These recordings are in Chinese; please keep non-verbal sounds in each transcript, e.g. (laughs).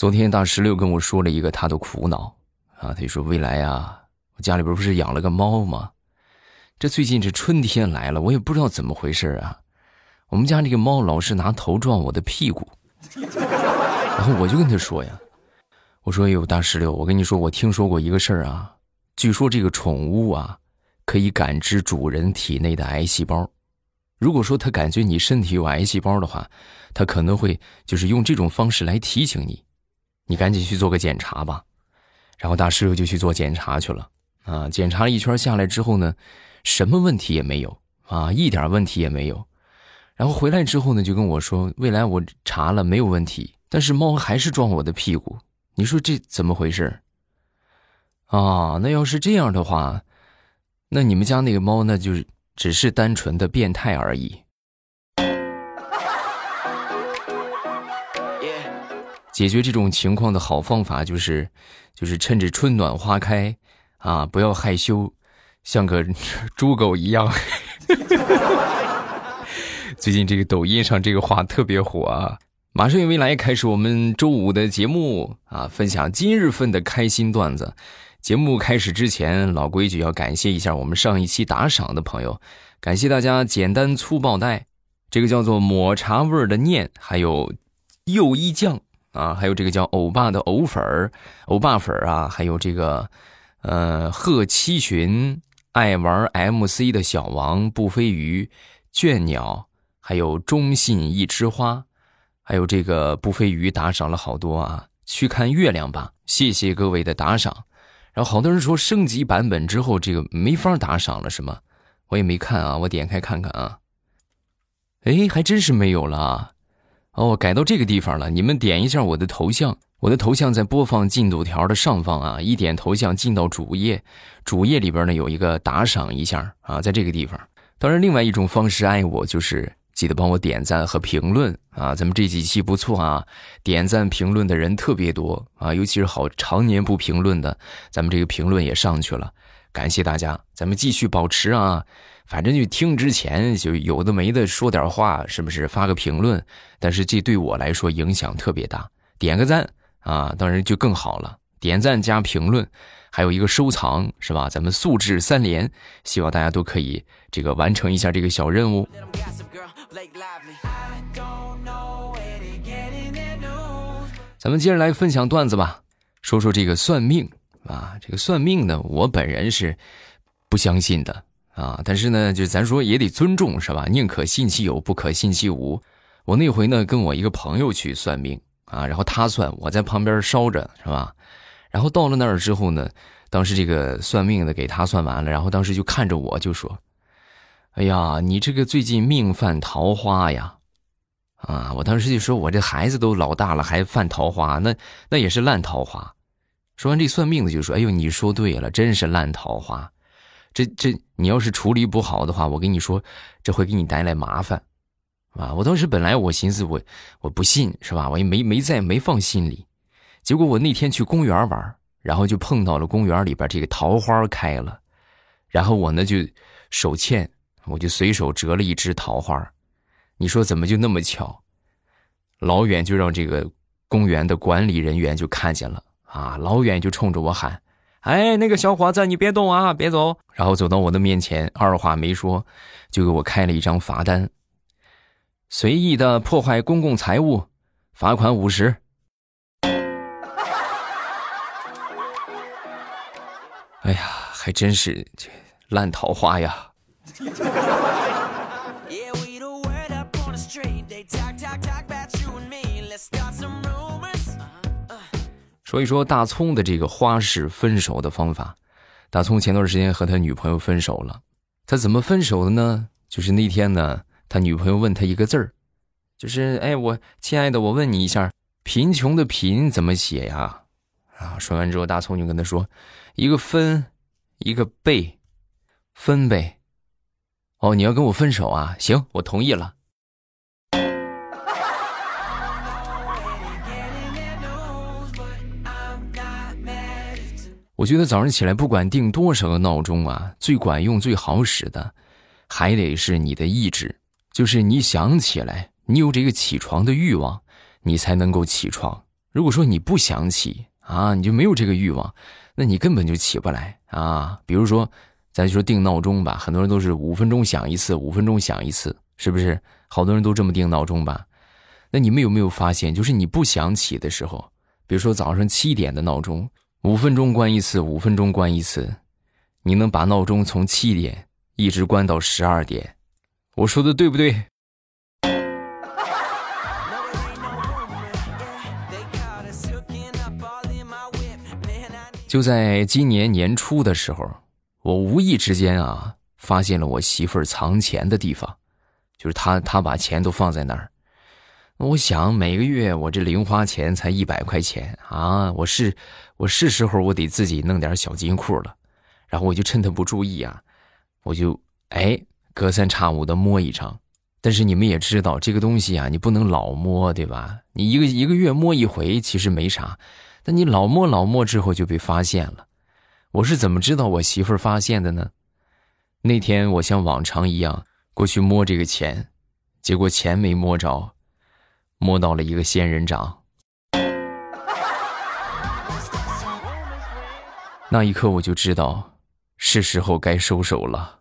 昨天大石榴跟我说了一个他的苦恼啊，他就说未来啊，我家里边不是养了个猫吗？这最近这春天来了，我也不知道怎么回事啊，我们家这个猫老是拿头撞我的屁股，然后我就跟他说呀，我说哎呦大石榴，我跟你说，我听说过一个事儿啊，据说这个宠物啊，可以感知主人体内的癌细胞。如果说他感觉你身体有癌细胞的话，他可能会就是用这种方式来提醒你，你赶紧去做个检查吧。然后大师傅就去做检查去了啊，检查了一圈下来之后呢，什么问题也没有啊，一点问题也没有。然后回来之后呢，就跟我说，未来我查了没有问题，但是猫还是撞我的屁股，你说这怎么回事？啊，那要是这样的话，那你们家那个猫那就是。只是单纯的变态而已。解决这种情况的好方法就是，就是趁着春暖花开，啊，不要害羞，像个 (laughs) 猪狗一样。(laughs) 最近这个抖音上这个话特别火啊！马上有未来开始我们周五的节目啊，分享今日份的开心段子。节目开始之前，老规矩要感谢一下我们上一期打赏的朋友，感谢大家简单粗暴带，这个叫做抹茶味儿的念，还有右一酱啊，还有这个叫欧巴的欧粉儿、欧巴粉儿啊，还有这个呃贺七旬爱玩 MC 的小王不飞鱼倦鸟，还有中信一枝花，还有这个不飞鱼打赏了好多啊，去看月亮吧，谢谢各位的打赏。然后好多人说升级版本之后这个没法打赏了，是吗？我也没看啊，我点开看看啊。哎，还真是没有了。哦，改到这个地方了。你们点一下我的头像，我的头像在播放进度条的上方啊。一点头像进到主页，主页里边呢有一个打赏一下啊，在这个地方。当然，另外一种方式爱我就是。记得帮我点赞和评论啊！咱们这几期不错啊，点赞评论的人特别多啊，尤其是好常年不评论的，咱们这个评论也上去了，感谢大家！咱们继续保持啊，反正就听之前就有的没的说点话，是不是发个评论？但是这对我来说影响特别大，点个赞啊，当然就更好了。点赞加评论，还有一个收藏，是吧？咱们素质三连，希望大家都可以这个完成一下这个小任务。咱们接着来分享段子吧，说说这个算命啊，这个算命呢，我本人是不相信的啊，但是呢，就咱说也得尊重，是吧？宁可信其有，不可信其无。我那回呢，跟我一个朋友去算命啊，然后他算，我在旁边烧着，是吧？然后到了那儿之后呢，当时这个算命的给他算完了，然后当时就看着我就说。哎呀，你这个最近命犯桃花呀，啊！我当时就说，我这孩子都老大了，还犯桃花，那那也是烂桃花。说完这算命的就说：“哎呦，你说对了，真是烂桃花。这这，你要是处理不好的话，我跟你说，这会给你带来麻烦，啊！”我当时本来我寻思我我不信是吧？我也没没在没放心里。结果我那天去公园玩，然后就碰到了公园里边这个桃花开了，然后我呢就手欠。我就随手折了一枝桃花，你说怎么就那么巧？老远就让这个公园的管理人员就看见了啊！老远就冲着我喊：“哎，那个小伙子，你别动啊，别走！”然后走到我的面前，二话没说，就给我开了一张罚单：随意的破坏公共财物，罚款五十。哎呀，还真是这烂桃花呀！说一说大葱的这个花式分手的方法。大葱前段时间和他女朋友分手了，他怎么分手的呢？就是那天呢，他女朋友问他一个字儿，就是哎，我亲爱的，我问你一下，贫穷的贫怎么写呀？啊，说完之后，大葱就跟他说，一个分，一个贝，分呗。哦，你要跟我分手啊？行，我同意了。我觉得早上起来不管定多少个闹钟啊，最管用、最好使的，还得是你的意志。就是你想起来，你有这个起床的欲望，你才能够起床如果说你不想起啊，你就没有这个欲望，那你根本就起不来啊。比如说，咱就说定闹钟吧，很多人都是五分钟响一次，五分钟响一次，是不是？好多人都这么定闹钟吧？那你们有没有发现，就是你不想起的时候，比如说早上七点的闹钟，五分钟关一次，五分钟关一次，你能把闹钟从七点一直关到十二点？我说的对不对？就在今年年初的时候，我无意之间啊，发现了我媳妇儿藏钱的地方，就是她她把钱都放在那儿。我想每个月我这零花钱才一百块钱啊，我是我是时候我得自己弄点小金库了。然后我就趁他不注意啊，我就哎隔三差五的摸一张。但是你们也知道这个东西啊，你不能老摸，对吧？你一个一个月摸一回其实没啥。但你老摸老摸之后就被发现了，我是怎么知道我媳妇儿发现的呢？那天我像往常一样过去摸这个钱，结果钱没摸着，摸到了一个仙人掌。那一刻我就知道，是时候该收手了。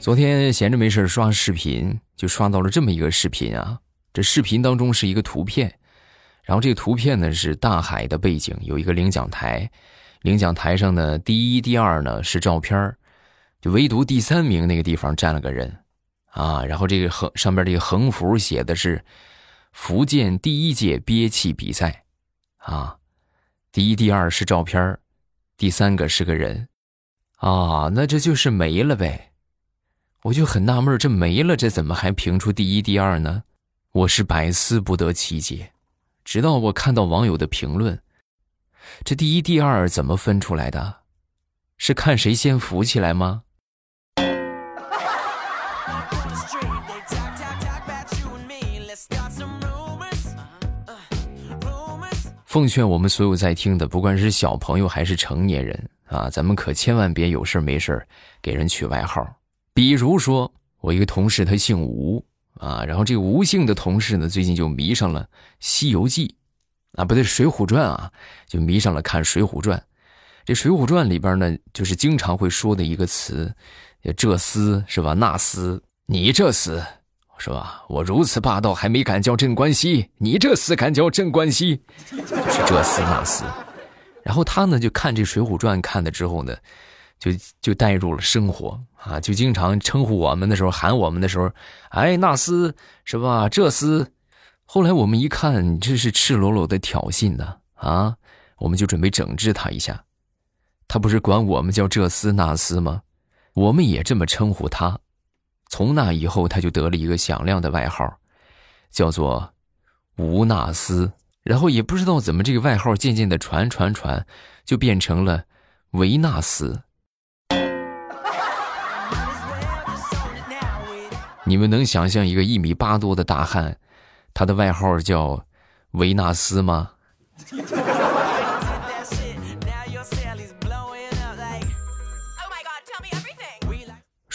昨天闲着没事刷视频，就刷到了这么一个视频啊。这视频当中是一个图片，然后这个图片呢是大海的背景，有一个领奖台，领奖台上呢第一、第二呢是照片就唯独第三名那个地方站了个人，啊，然后这个横上边这个横幅写的是福建第一届憋气比赛，啊，第一、第二是照片第三个是个人，啊，那这就是没了呗。我就很纳闷，这没了，这怎么还评出第一、第二呢？我是百思不得其解。直到我看到网友的评论，这第一、第二怎么分出来的？是看谁先浮起来吗？奉劝我们所有在听的，不管是小朋友还是成年人啊，咱们可千万别有事没事给人取外号。比如说，我一个同事他姓吴啊，然后这个吴姓的同事呢，最近就迷上了《西游记》，啊，不对，《水浒传》啊，就迷上了看《水浒传》。这《水浒传》里边呢，就是经常会说的一个词，这厮是吧？那厮，你这厮是吧？我如此霸道，还没敢叫镇关西，你这厮敢叫镇关西？这厮那厮。然后他呢，就看这《水浒传》看了之后呢。就就带入了生活啊，就经常称呼我们的时候喊我们的时候，哎，那厮是吧？这厮，后来我们一看，这是赤裸裸的挑衅呢啊！我们就准备整治他一下。他不是管我们叫这厮那厮吗？我们也这么称呼他。从那以后，他就得了一个响亮的外号，叫做吴纳斯。然后也不知道怎么，这个外号渐渐的传传传，就变成了维纳斯。你们能想象一个一米八多的大汉，他的外号叫维纳斯吗？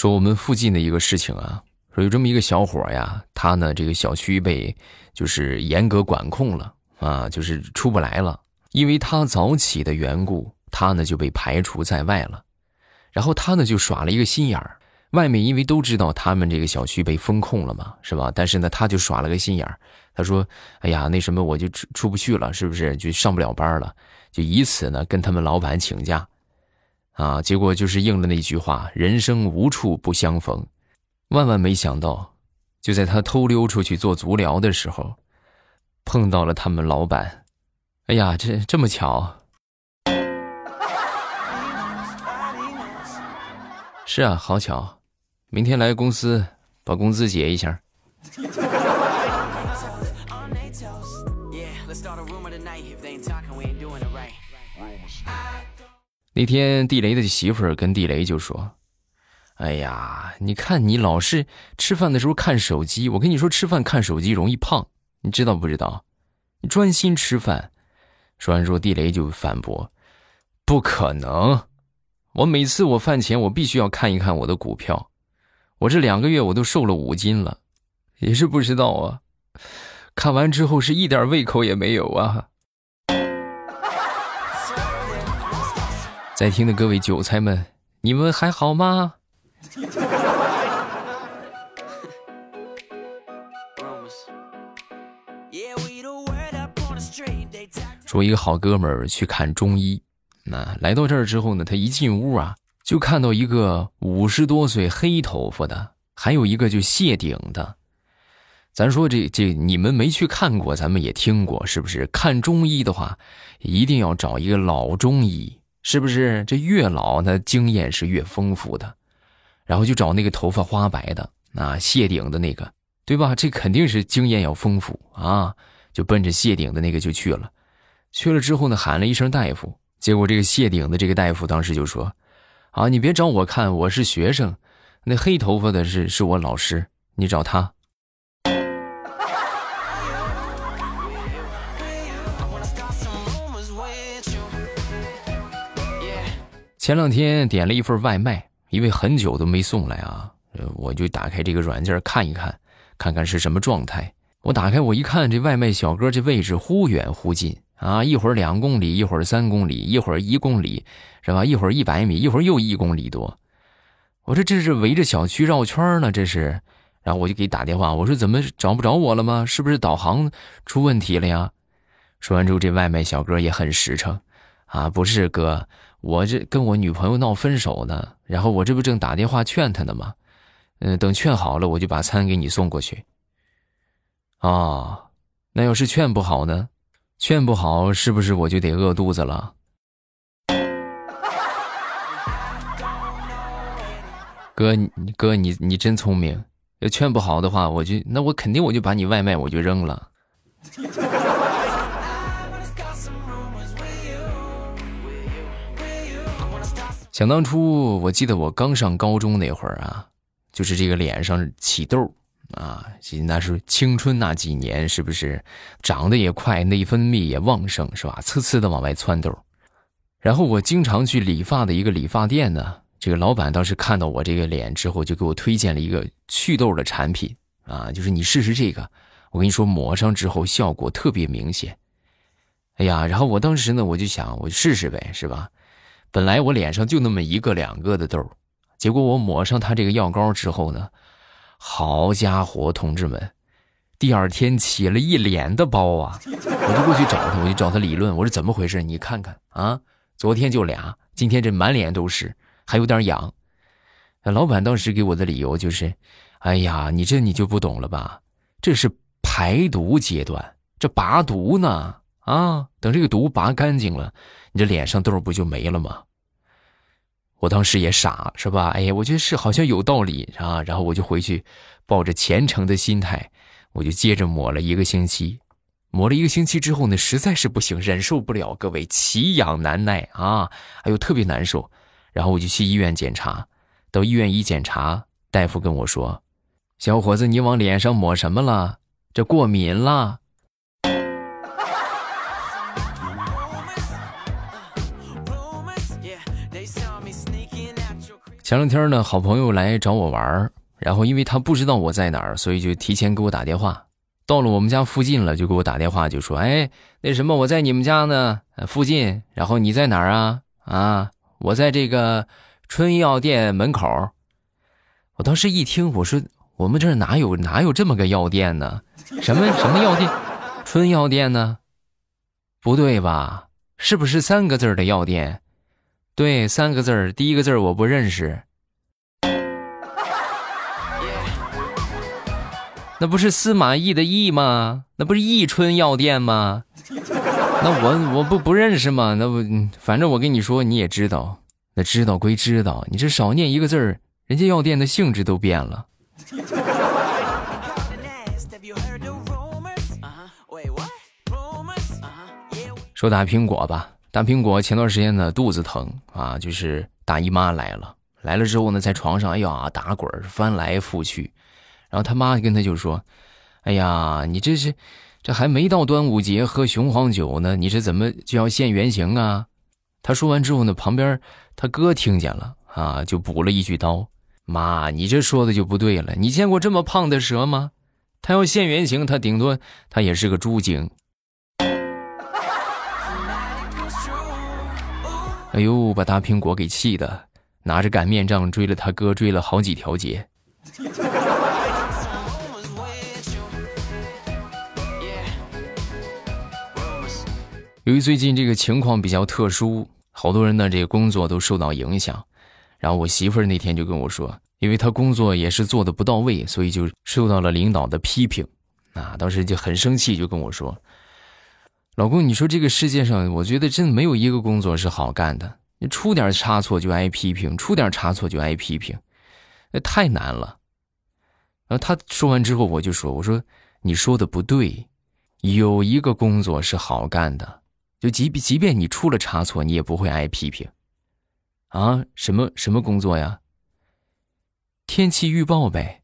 说我们附近的一个事情啊，说有这么一个小伙呀，他呢这个小区被就是严格管控了啊，就是出不来了，因为他早起的缘故，他呢就被排除在外了，然后他呢就耍了一个心眼儿。外面因为都知道他们这个小区被封控了嘛，是吧？但是呢，他就耍了个心眼儿，他说：“哎呀，那什么，我就出出不去了，是不是？就上不了班了，就以此呢跟他们老板请假，啊，结果就是应了那句话：人生无处不相逢。万万没想到，就在他偷溜出去做足疗的时候，碰到了他们老板。哎呀，这这么巧？是啊，好巧。”明天来公司把工资结一下。那天地雷的媳妇儿跟地雷就说：“哎呀，你看你老是吃饭的时候看手机，我跟你说吃饭看手机容易胖，你知道不知道？专心吃饭。”说完之后，地雷就反驳：“不可能，我每次我饭前我必须要看一看我的股票。”我这两个月我都瘦了五斤了，也是不知道啊。看完之后是一点胃口也没有啊。在听的各位韭菜们，你们还好吗？说一个好哥们儿去看中医，那来到这儿之后呢，他一进屋啊，就看到一个五十多岁黑头发的，还有一个就谢顶的。咱说这这你们没去看过，咱们也听过，是不是？看中医的话，一定要找一个老中医，是不是？这越老，那经验是越丰富的。然后就找那个头发花白的，啊，谢顶的那个，对吧？这肯定是经验要丰富啊，就奔着谢顶的那个就去了。去了之后呢，喊了一声大夫，结果这个谢顶的这个大夫当时就说：“啊，你别找我看，我是学生，那黑头发的是是我老师，你找他。”前两天点了一份外卖，因为很久都没送来啊，我就打开这个软件看一看，看看是什么状态。我打开我一看，这外卖小哥这位置忽远忽近。啊，一会儿两公里，一会儿三公里，一会儿一公里，是吧？一会儿一百米，一会儿又一公里多。我说这是围着小区绕圈呢，这是。然后我就给打电话，我说怎么找不着我了吗？是不是导航出问题了呀？说完之后，这外卖小哥也很实诚，啊，不是哥，我这跟我女朋友闹分手呢，然后我这不正打电话劝她呢吗？嗯，等劝好了，我就把餐给你送过去。啊，那要是劝不好呢？劝不好，是不是我就得饿肚子了？(laughs) 哥，你哥，你你真聪明。要劝不好的话，我就那我肯定我就把你外卖我就扔了。想当初，我记得我刚上高中那会儿啊，就是这个脸上起痘。啊，那是青春那几年，是不是长得也快，内分泌也旺盛，是吧？呲呲的往外窜痘。然后我经常去理发的一个理发店呢，这个老板当时看到我这个脸之后，就给我推荐了一个祛痘的产品啊，就是你试试这个，我跟你说，抹上之后效果特别明显。哎呀，然后我当时呢，我就想，我试试呗，是吧？本来我脸上就那么一个两个的痘，结果我抹上他这个药膏之后呢。好家伙，同志们，第二天起了一脸的包啊！我就过去找他，我就找他理论，我说怎么回事？你看看啊，昨天就俩，今天这满脸都是，还有点痒。老板当时给我的理由就是：哎呀，你这你就不懂了吧？这是排毒阶段，这拔毒呢啊！等这个毒拔干净了，你这脸上痘不就没了吗？我当时也傻，是吧？哎呀，我觉得是好像有道理啊。然后我就回去，抱着虔诚的心态，我就接着抹了一个星期。抹了一个星期之后呢，实在是不行，忍受不了，各位奇痒难耐啊，哎呦特别难受。然后我就去医院检查，到医院一检查，大夫跟我说：“小伙子，你往脸上抹什么了？这过敏了。”前两天呢，好朋友来找我玩然后因为他不知道我在哪儿，所以就提前给我打电话。到了我们家附近了，就给我打电话，就说：“哎，那什么，我在你们家呢，附近。然后你在哪儿啊？啊，我在这个春药店门口。”我当时一听，我说：“我们这儿哪有哪有这么个药店呢？什么什么药店？春药店呢？不对吧？是不是三个字的药店？”对，三个字儿，第一个字儿我不认识。那不是司马懿的懿吗？那不是宜春药店吗？那我我不不认识吗？那不，反正我跟你说，你也知道。那知道归知道，你这少念一个字儿，人家药店的性质都变了。(laughs) 说打苹果吧。大苹果前段时间呢肚子疼啊，就是大姨妈来了，来了之后呢在床上哎呀打滚翻来覆去，然后他妈跟他就说：“哎呀，你这是这还没到端午节喝雄黄酒呢，你这怎么就要现原形啊？”他说完之后呢，旁边他哥听见了啊，就补了一句刀：“妈，你这说的就不对了。你见过这么胖的蛇吗？它要现原形，它顶多它也是个猪精。哎呦，把大苹果给气的，拿着擀面杖追了他哥，追了好几条街。(laughs) 由于最近这个情况比较特殊，好多人呢这个工作都受到影响。然后我媳妇儿那天就跟我说，因为她工作也是做的不到位，所以就受到了领导的批评。啊，当时就很生气，就跟我说：“老公，你说这个世界上，我觉得真没有一个工作是好干的。你出点差错就挨批评，出点差错就挨批评，那太难了。”然后他说完之后，我就说：“我说你说的不对，有一个工作是好干的。”就即便即便你出了差错，你也不会挨批评，啊？什么什么工作呀？天气预报呗，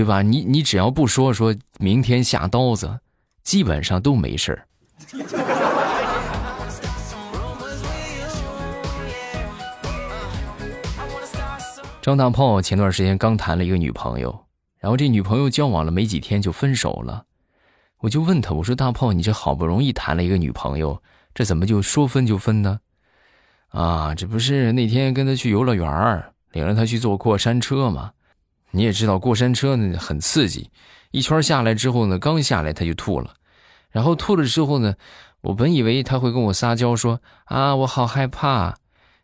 对吧？你你只要不说说明天下刀子，基本上都没事儿。(laughs) 张大炮前段时间刚谈了一个女朋友。然后这女朋友交往了没几天就分手了，我就问他，我说大炮，你这好不容易谈了一个女朋友，这怎么就说分就分呢？啊，这不是那天跟他去游乐园领着他去坐过山车吗？你也知道过山车呢很刺激，一圈下来之后呢，刚下来他就吐了，然后吐了之后呢，我本以为他会跟我撒娇说啊我好害怕，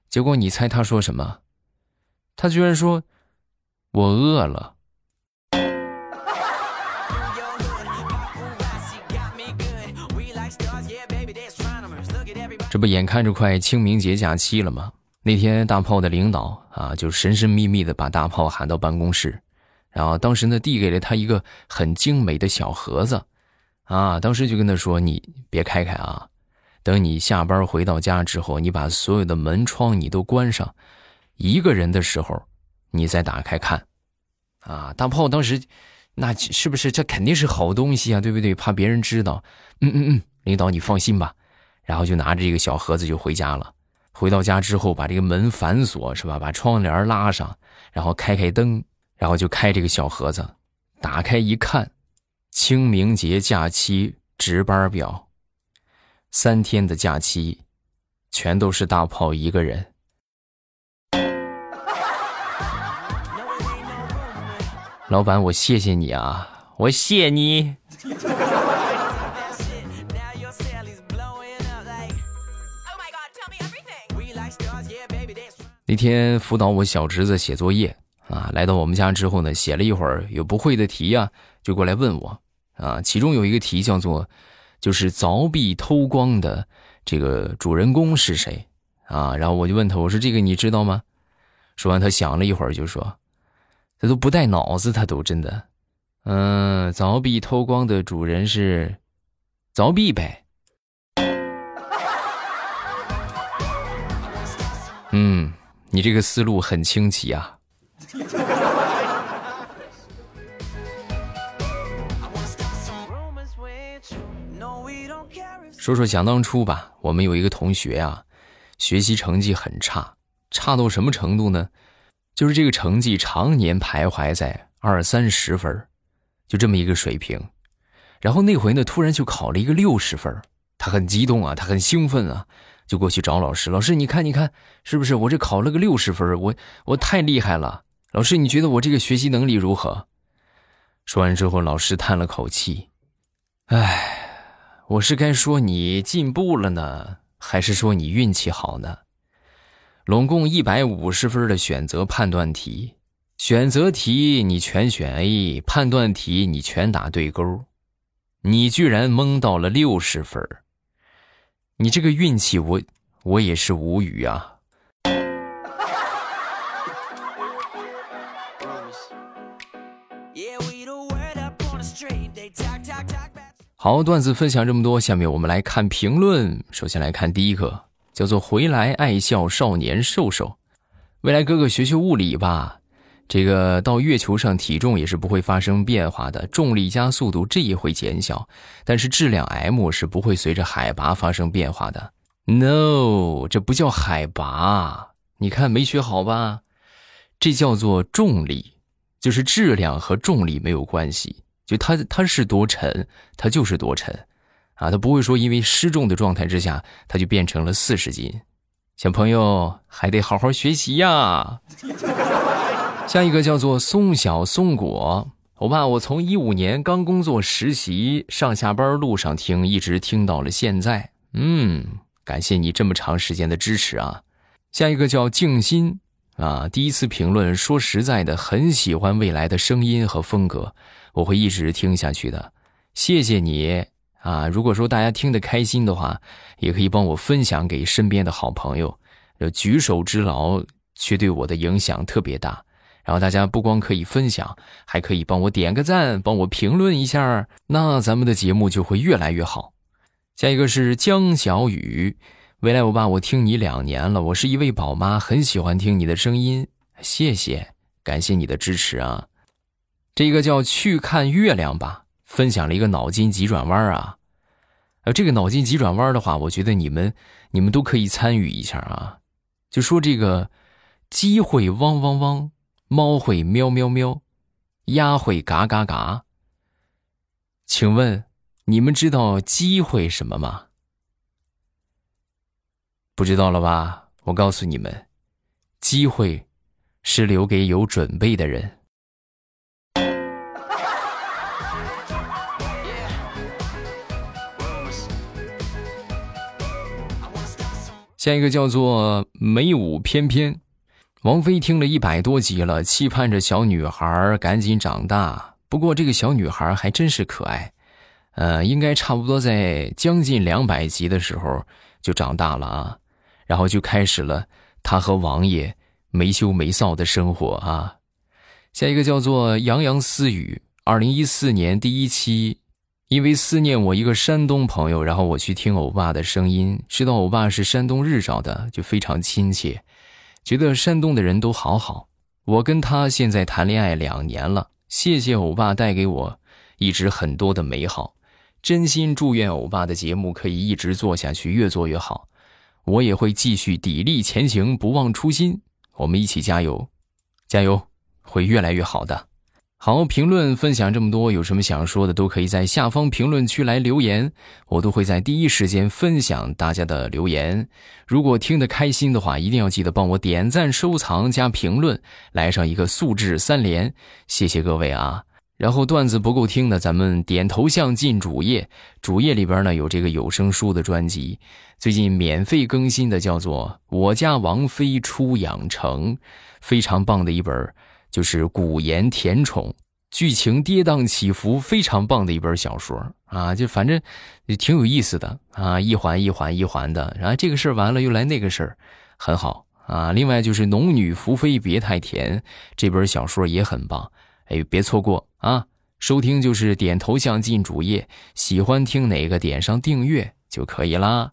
结果你猜他说什么？他居然说，我饿了。这不眼看着快清明节假期了吗？那天大炮的领导啊，就神神秘秘的把大炮喊到办公室，然后当时呢递给了他一个很精美的小盒子，啊，当时就跟他说：“你别开开啊，等你下班回到家之后，你把所有的门窗你都关上，一个人的时候，你再打开看。”啊，大炮当时，那是不是这肯定是好东西啊？对不对？怕别人知道。嗯嗯嗯，领导你放心吧。然后就拿着这个小盒子就回家了。回到家之后，把这个门反锁，是吧？把窗帘拉上，然后开开灯，然后就开这个小盒子，打开一看，清明节假期值班表，三天的假期，全都是大炮一个人。老板，我谢谢你啊，我谢你。那天辅导我小侄子写作业啊，来到我们家之后呢，写了一会儿，有不会的题呀，就过来问我啊。其中有一个题叫做，就是凿壁偷光的这个主人公是谁啊？然后我就问他，我说这个你知道吗？说完他想了一会儿就说，他都不带脑子，他都真的，嗯，凿壁偷光的主人是凿壁呗。嗯。你这个思路很清奇啊！说说想当初吧，我们有一个同学啊，学习成绩很差，差到什么程度呢？就是这个成绩常年徘徊在二三十分，就这么一个水平。然后那回呢，突然就考了一个六十分，他很激动啊，他很兴奋啊。就过去找老师，老师，你看，你看，是不是我这考了个六十分？我我太厉害了！老师，你觉得我这个学习能力如何？说完之后，老师叹了口气：“哎，我是该说你进步了呢，还是说你运气好呢？拢共一百五十分的选择判断题，选择题你全选 A，判断题你全打对勾，你居然蒙到了六十分。”你这个运气，我我也是无语啊！好，段子分享这么多，下面我们来看评论。首先来看第一个，叫做“回来爱笑少年瘦瘦”，未来哥哥学学物理吧。这个到月球上，体重也是不会发生变化的，重力加速度这也会减小，但是质量 m 是不会随着海拔发生变化的。No，这不叫海拔，你看没学好吧？这叫做重力，就是质量和重力没有关系，就它它是多沉，它就是多沉，啊，它不会说因为失重的状态之下，它就变成了四十斤。小朋友还得好好学习呀。下一个叫做松小松果，欧巴，我从一五年刚工作实习，上下班路上听，一直听到了现在。嗯，感谢你这么长时间的支持啊。下一个叫静心。啊，第一次评论，说实在的，很喜欢未来的声音和风格，我会一直听下去的。谢谢你啊！如果说大家听得开心的话，也可以帮我分享给身边的好朋友。举手之劳却对我的影响特别大。然后大家不光可以分享，还可以帮我点个赞，帮我评论一下，那咱们的节目就会越来越好。下一个是江小雨。未来欧巴，我听你两年了，我是一位宝妈，很喜欢听你的声音，谢谢，感谢你的支持啊。这个叫去看月亮吧，分享了一个脑筋急转弯啊。呃，这个脑筋急转弯的话，我觉得你们你们都可以参与一下啊。就说这个机会汪汪汪，猫会喵喵喵，鸭会嘎嘎嘎。请问你们知道鸡会什么吗？不知道了吧？我告诉你们，机会是留给有准备的人。下一个叫做美舞翩翩，王菲听了一百多集了，期盼着小女孩赶紧长大。不过这个小女孩还真是可爱，呃，应该差不多在将近两百集的时候就长大了啊。然后就开始了他和王爷没羞没臊的生活啊！下一个叫做洋洋私语，二零一四年第一期，因为思念我一个山东朋友，然后我去听欧巴的声音，知道欧巴是山东日照的，就非常亲切，觉得山东的人都好好。我跟他现在谈恋爱两年了，谢谢欧巴带给我一直很多的美好，真心祝愿欧巴的节目可以一直做下去，越做越好。我也会继续砥砺前行，不忘初心。我们一起加油，加油，会越来越好的。好，评论分享这么多，有什么想说的，都可以在下方评论区来留言，我都会在第一时间分享大家的留言。如果听得开心的话，一定要记得帮我点赞、收藏、加评论，来上一个素质三连，谢谢各位啊！然后段子不够听的，咱们点头像进主页，主页里边呢有这个有声书的专辑，最近免费更新的叫做《我家王妃出养成》，非常棒的一本，就是古言甜宠，剧情跌宕起伏，非常棒的一本小说啊，就反正也挺有意思的啊，一环一环一环的，然后这个事儿完了又来那个事儿，很好啊。另外就是《农女福妃别太甜》这本小说也很棒。哎，别错过啊！收听就是点头像进主页，喜欢听哪个点上订阅就可以啦。